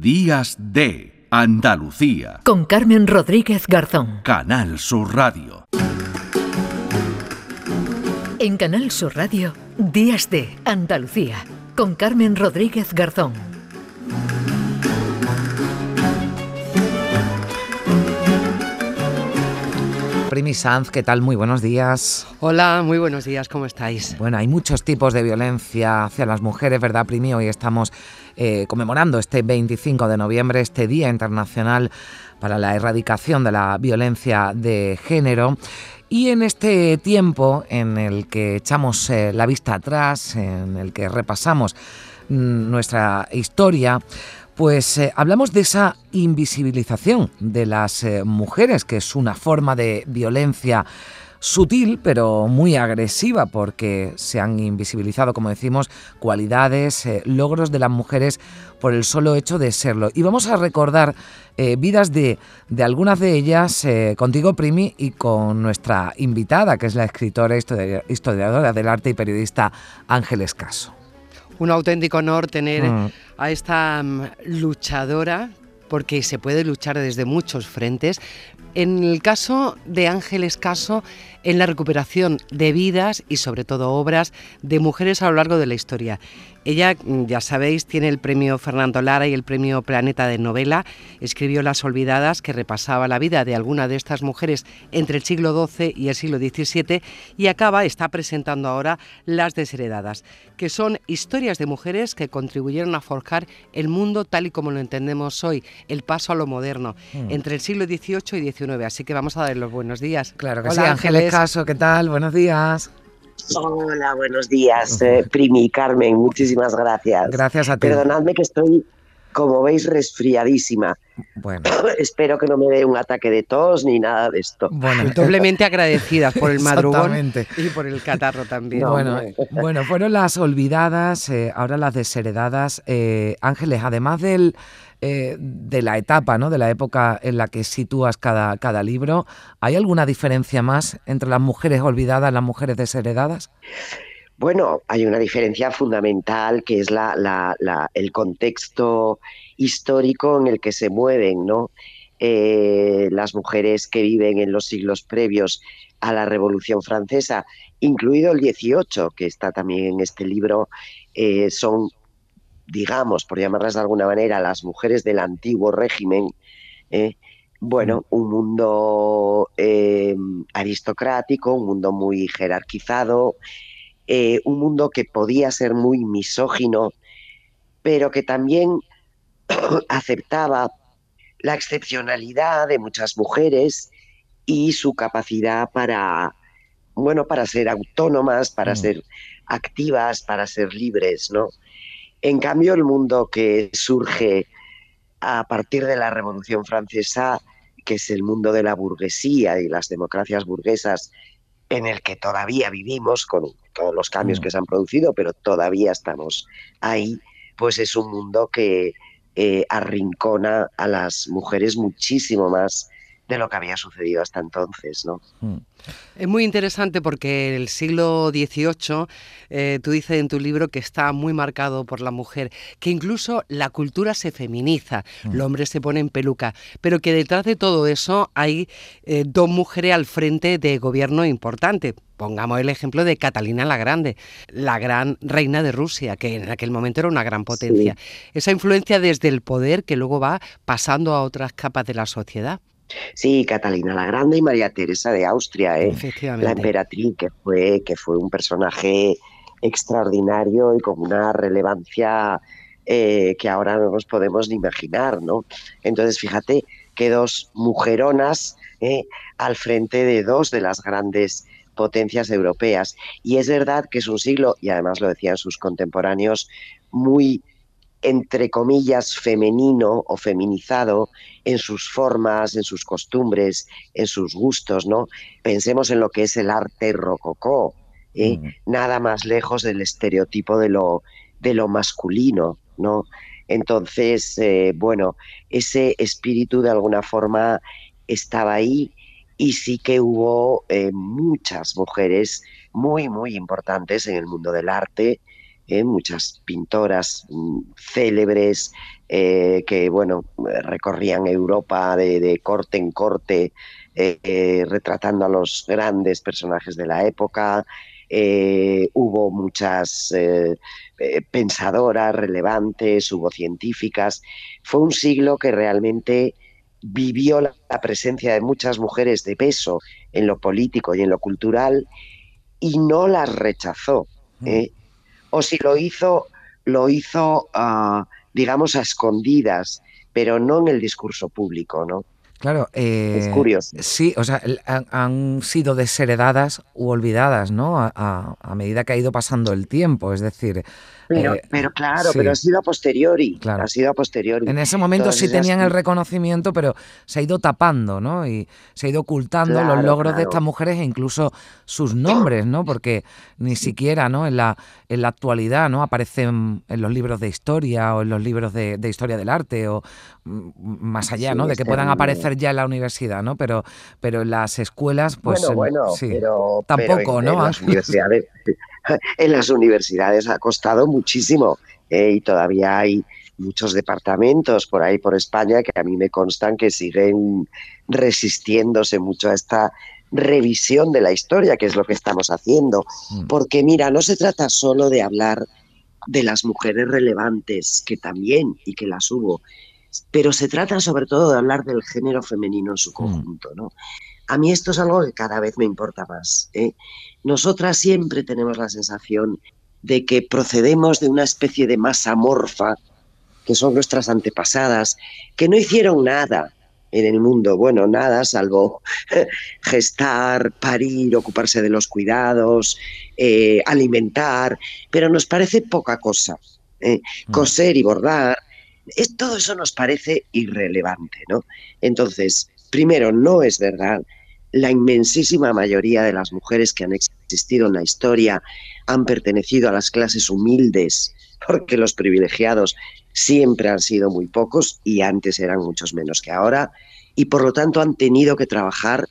Días de Andalucía. Con Carmen Rodríguez Garzón. Canal Sur Radio. En Canal Sur Radio, Días de Andalucía. Con Carmen Rodríguez Garzón. Primi Sanz, ¿qué tal? Muy buenos días. Hola, muy buenos días, ¿cómo estáis? Bueno, hay muchos tipos de violencia hacia las mujeres, ¿verdad, Primi? Hoy estamos eh, conmemorando este 25 de noviembre, este Día Internacional para la Erradicación de la Violencia de Género. Y en este tiempo en el que echamos eh, la vista atrás, en el que repasamos mm, nuestra historia, pues eh, hablamos de esa invisibilización de las eh, mujeres, que es una forma de violencia sutil pero muy agresiva porque se han invisibilizado, como decimos, cualidades, eh, logros de las mujeres por el solo hecho de serlo. Y vamos a recordar vidas de, algunas de ellas contigo, Primi, y con nuestra invitada, que es la escritora, historiadora del arte y periodista Ángeles Caso un auténtico honor tener mm. a esta mm, luchadora porque se puede luchar desde muchos frentes. En el caso de Ángeles Caso, en la recuperación de vidas y sobre todo obras de mujeres a lo largo de la historia. Ella, mm, ya sabéis, tiene el premio Fernando Lara y el premio Planeta de Novela. Escribió Las Olvidadas, que repasaba la vida de alguna de estas mujeres entre el siglo XII y el siglo XVII, y acaba, está presentando ahora Las Desheredadas, que son historias de mujeres que contribuyeron a forjar el mundo tal y como lo entendemos hoy, el paso a lo moderno, mm. entre el siglo XVIII y XIX. Así que vamos a dar los buenos días. Claro que sí, Ángeles Caso, ¿qué tal? Buenos días. Hola, buenos días, eh, Primi, Carmen, muchísimas gracias. Gracias a ti. Perdonadme que estoy, como veis, resfriadísima. Bueno. Espero que no me dé un ataque de tos ni nada de esto. Bueno, doblemente agradecidas por el madrugón y por el catarro también. bueno, bueno, fueron las olvidadas, eh, ahora las desheredadas. Eh, Ángeles, además del eh, de la etapa, ¿no? de la época en la que sitúas cada, cada libro. ¿Hay alguna diferencia más entre las mujeres olvidadas y las mujeres desheredadas? Bueno, hay una diferencia fundamental que es la, el contexto histórico en el que se mueven, ¿no? Eh, las mujeres que viven en los siglos previos a la Revolución Francesa, incluido el 18, que está también en este libro, eh, son digamos, por llamarlas de alguna manera, las mujeres del antiguo régimen, ¿eh? bueno, mm. un mundo eh, aristocrático, un mundo muy jerarquizado, eh, un mundo que podía ser muy misógino, pero que también aceptaba la excepcionalidad de muchas mujeres y su capacidad para, bueno, para ser autónomas, para mm. ser activas, para ser libres, ¿no? En cambio, el mundo que surge a partir de la Revolución Francesa, que es el mundo de la burguesía y las democracias burguesas, en el que todavía vivimos con todos los cambios mm. que se han producido, pero todavía estamos ahí, pues es un mundo que eh, arrincona a las mujeres muchísimo más de lo que había sucedido hasta entonces, ¿no? Mm. Es muy interesante porque el siglo XVIII, eh, tú dices en tu libro que está muy marcado por la mujer, que incluso la cultura se feminiza, mm. el hombre se pone en peluca, pero que detrás de todo eso hay eh, dos mujeres al frente de gobierno importante. Pongamos el ejemplo de Catalina la Grande, la gran reina de Rusia, que en aquel momento era una gran potencia. Esa influencia desde el poder que luego va pasando a otras capas de la sociedad. Sí, Catalina la Grande y María Teresa de Austria, ¿eh? la emperatriz, que fue, que fue un personaje extraordinario y con una relevancia eh, que ahora no nos podemos ni imaginar, ¿no? Entonces, fíjate que dos mujeronas ¿eh? al frente de dos de las grandes potencias europeas. Y es verdad que es un siglo, y además lo decían sus contemporáneos, muy entre comillas, femenino o feminizado en sus formas, en sus costumbres, en sus gustos, ¿no? Pensemos en lo que es el arte rococó, ¿eh? mm. nada más lejos del estereotipo de lo, de lo masculino, ¿no? Entonces, eh, bueno, ese espíritu de alguna forma estaba ahí y sí que hubo eh, muchas mujeres muy, muy importantes en el mundo del arte, ¿eh? muchas pintoras mm, célebres eh, que, bueno, recorrían Europa de, corte en corte, eh, retratando a los grandes personajes de la época. hubo muchas pensadoras relevantes, hubo científicas. Fue un siglo que realmente vivió la, presencia de muchas mujeres de peso en lo político y en lo cultural y no las rechazó. Mm o si lo hizo, lo hizo, ah, digamos, a escondidas, pero no en el discurso público, ¿no? Claro, es eh, curioso. Sí, o sea, han, sido desheredadas u olvidadas, ¿no? a, medida que ha ido pasando el tiempo. Es decir, pero, eh, pero claro, pero ha sido a posteriori. Ha sido a posteriori. En ese momento sí tenían el reconocimiento, pero se ha ido tapando, ¿no? Y se ha ido ocultando los logros de estas mujeres e incluso sus nombres, ¿no? Porque ni siquiera, ¿no? En la, en la actualidad, ¿no? Aparecen en los libros de historia o en los libros de, historia del arte o más allá, ¿no? De que puedan aparecer ya en la universidad, ¿no? Pero, pero en las escuelas, pues bueno, sí, pero, tampoco, ¿no? las universidades en las universidades ha costado muchísimo eh, y todavía hay muchos departamentos por ahí por España que a mí me constan que siguen resistiéndose mucho a esta revisión de la historia, que es lo que estamos haciendo. Mm. Porque mira, no se trata solo de hablar de las mujeres relevantes, que también y que las hubo, pero se trata sobre todo de hablar del género femenino en su mm. conjunto, ¿no? A mí esto es algo que cada vez me importa más. ¿eh? Nosotras siempre tenemos la sensación de que procedemos de una especie de masa morfa, que son nuestras antepasadas, que no hicieron nada en el mundo, bueno, nada, salvo gestar, parir, ocuparse de los cuidados, eh, alimentar, pero nos parece poca cosa. ¿eh? Mm. Coser y bordar, es, todo eso nos parece irrelevante, ¿no? Entonces, primero, no es verdad la inmensísima mayoría de las mujeres que han existido en la historia han pertenecido a las clases humildes, porque los privilegiados siempre han sido muy pocos y antes eran muchos menos que ahora, y por lo tanto han tenido que trabajar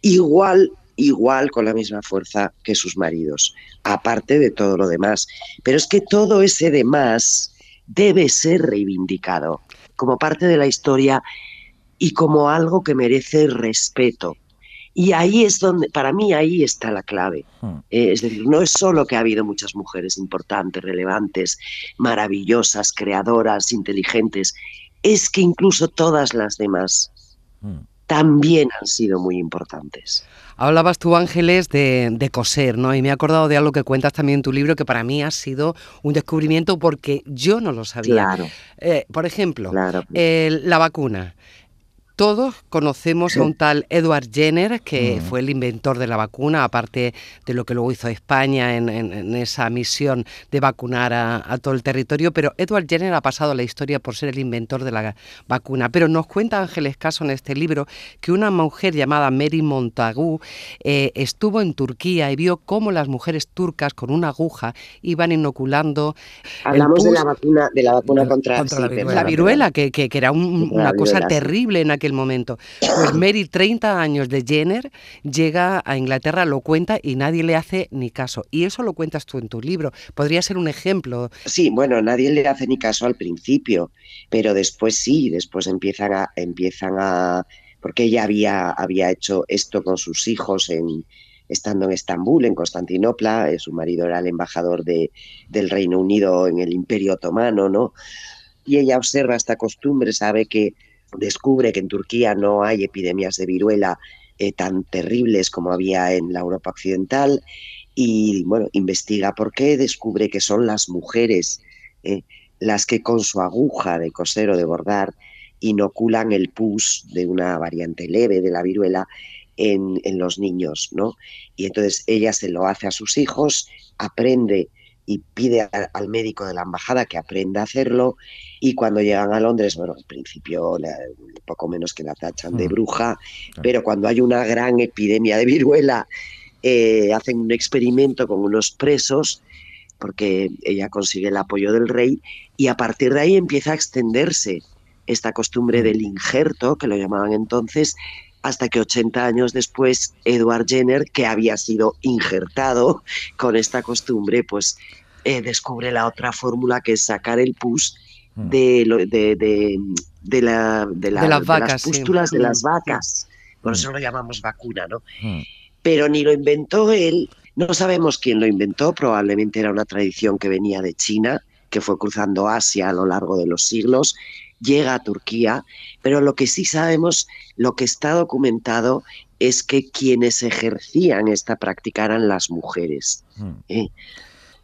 igual, igual con la misma fuerza que sus maridos, aparte de todo lo demás. Pero es que todo ese demás debe ser reivindicado como parte de la historia y como algo que merece respeto y ahí es donde, para mí, ahí está la clave. Hmm. Eh, es decir, no es solo que ha habido muchas mujeres importantes, relevantes, maravillosas, creadoras, inteligentes, es que incluso todas las demás hmm. también han sido muy importantes. Hablabas tú, Ángeles, de, coser, ¿no? Y me he acordado de algo que cuentas también en tu libro que para mí ha sido un descubrimiento porque yo no lo sabía. Claro. Eh, por ejemplo, la vacuna. Todos conocemos a un tal Edward Jenner, que mm. fue el inventor de la vacuna, aparte de lo que luego hizo España en, esa misión de vacunar a, todo el territorio, pero Edward Jenner ha pasado la historia por ser el inventor de la vacuna. Pero nos cuenta Ángeles Caso en este libro que una mujer llamada Mary Montagu eh, estuvo en Turquía y vio cómo las mujeres turcas con una aguja iban inoculando... Hablamos de la vacuna, de la vacuna contra, la, viruela, que, era una cosa terrible en aquel momento. Pues Mary, 30 años de Jenner, llega a Inglaterra, lo cuenta y nadie le hace ni caso. Y eso lo cuentas tú en tu libro. Podría ser un ejemplo. Sí, bueno, nadie le hace ni caso al principio, pero después sí, después empiezan a, empiezan a, porque ella había, había hecho esto con sus hijos en, estando en Estambul, en Constantinopla, eh, su marido era el embajador de, del Reino Unido en el Imperio Otomano, ¿no? Y ella observa esta costumbre, sabe que descubre que en Turquía no hay epidemias de viruela eh, tan terribles como había en la Europa occidental y bueno, investiga por qué, descubre que son las mujeres eh, las que con su aguja de coser o de bordar inoculan el pus de una variante leve de la viruela en, en los niños, ¿no? Y entonces ella se lo hace a sus hijos, aprende y pide al médico de la embajada que aprenda a hacerlo y cuando llegan a Londres, bueno, al principio poco menos que la tachan de mm. bruja, pero cuando hay una gran epidemia de viruela, eh, hacen un experimento con unos presos porque ella consigue el apoyo del rey y a partir de ahí empieza a extenderse esta costumbre mm. del injerto, que lo llamaban entonces, hasta que 80 años después Edward Jenner, que había sido injertado con esta costumbre, pues eh, descubre la otra fórmula que es sacar el pus de, de, de, de, la, de, las, vacas, pústulas de las vacas. Por eso lo llamamos vacuna, ¿no? Pero ni lo inventó él, no sabemos quién lo inventó, probablemente era una tradición que venía de China, que fue cruzando Asia a lo largo de los siglos, llega a Turquía, pero lo que sí sabemos, lo que está documentado es que quienes ejercían esta práctica eran las mujeres. Hmm. ¿eh?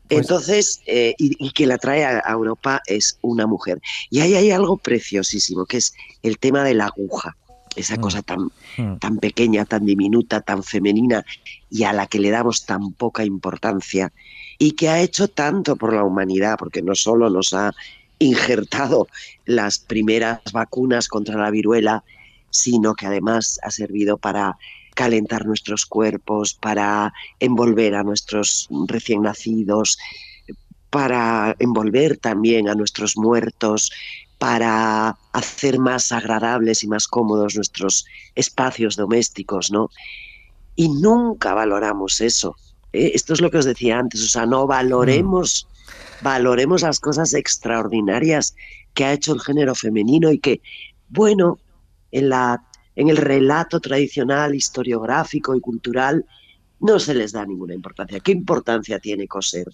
Pues Entonces, eh, y, y, quien la trae a, Europa es una mujer. Y ahí hay algo preciosísimo, que es el tema de la aguja, esa hmm. cosa tan, hmm. tan pequeña, tan diminuta, tan femenina, y a la que le damos tan poca importancia, y que ha hecho tanto por la humanidad, porque no solo nos ha injertado las primeras vacunas contra la viruela, sino que además ha servido para calentar nuestros cuerpos, para envolver a nuestros recién nacidos, para envolver también a nuestros muertos, para hacer más agradables y más cómodos nuestros espacios domésticos, ¿no? Y nunca valoramos eso. ¿eh? Esto es lo que os decía antes, o sea, no valoremos, valoremos las cosas extraordinarias que ha hecho el género femenino y que, bueno, en, la, en el relato tradicional, historiográfico y cultural, no se les da ninguna importancia. ¿Qué importancia tiene coser?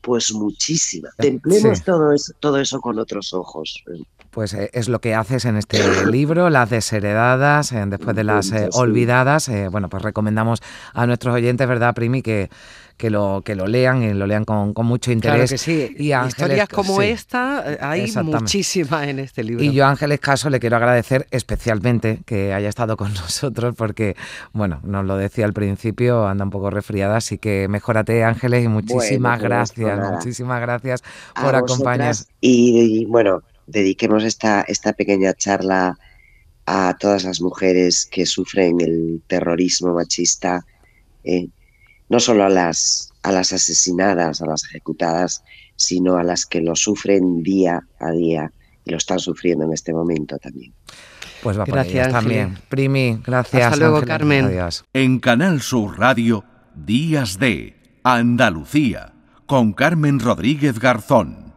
Pues muchísima. Templemos todo, eso, todo eso con otros ojos. Pues eh, es lo que haces en este libro, Las desheredadas, eh, después de las eh, olvidadas. bueno, pues recomendamos a nuestros oyentes, ¿verdad, Primi? Que, que lo, que lo lean y lo lean con, mucho interés. Claro que sí. Y Historias como esta hay muchísimas en este libro. Y yo a Ángeles Caso le quiero agradecer especialmente que haya estado con nosotros porque, bueno, nos lo decía al principio, anda un poco resfriada, así que mejórate Ángeles y muchísimas pues gracias, muchísimas gracias por acompañarnos. y bueno, dediquemos esta, esta pequeña charla a todas las mujeres que sufren el terrorismo machista, eh, no solo a las, a las asesinadas, a las ejecutadas, sino a las que lo sufren día a día y lo están sufriendo en este momento también. Pues va gracias también. Primi, gracias. Hasta luego, Carmen. En Canal Sur Radio, Días de Andalucía, con Carmen Rodríguez Garzón.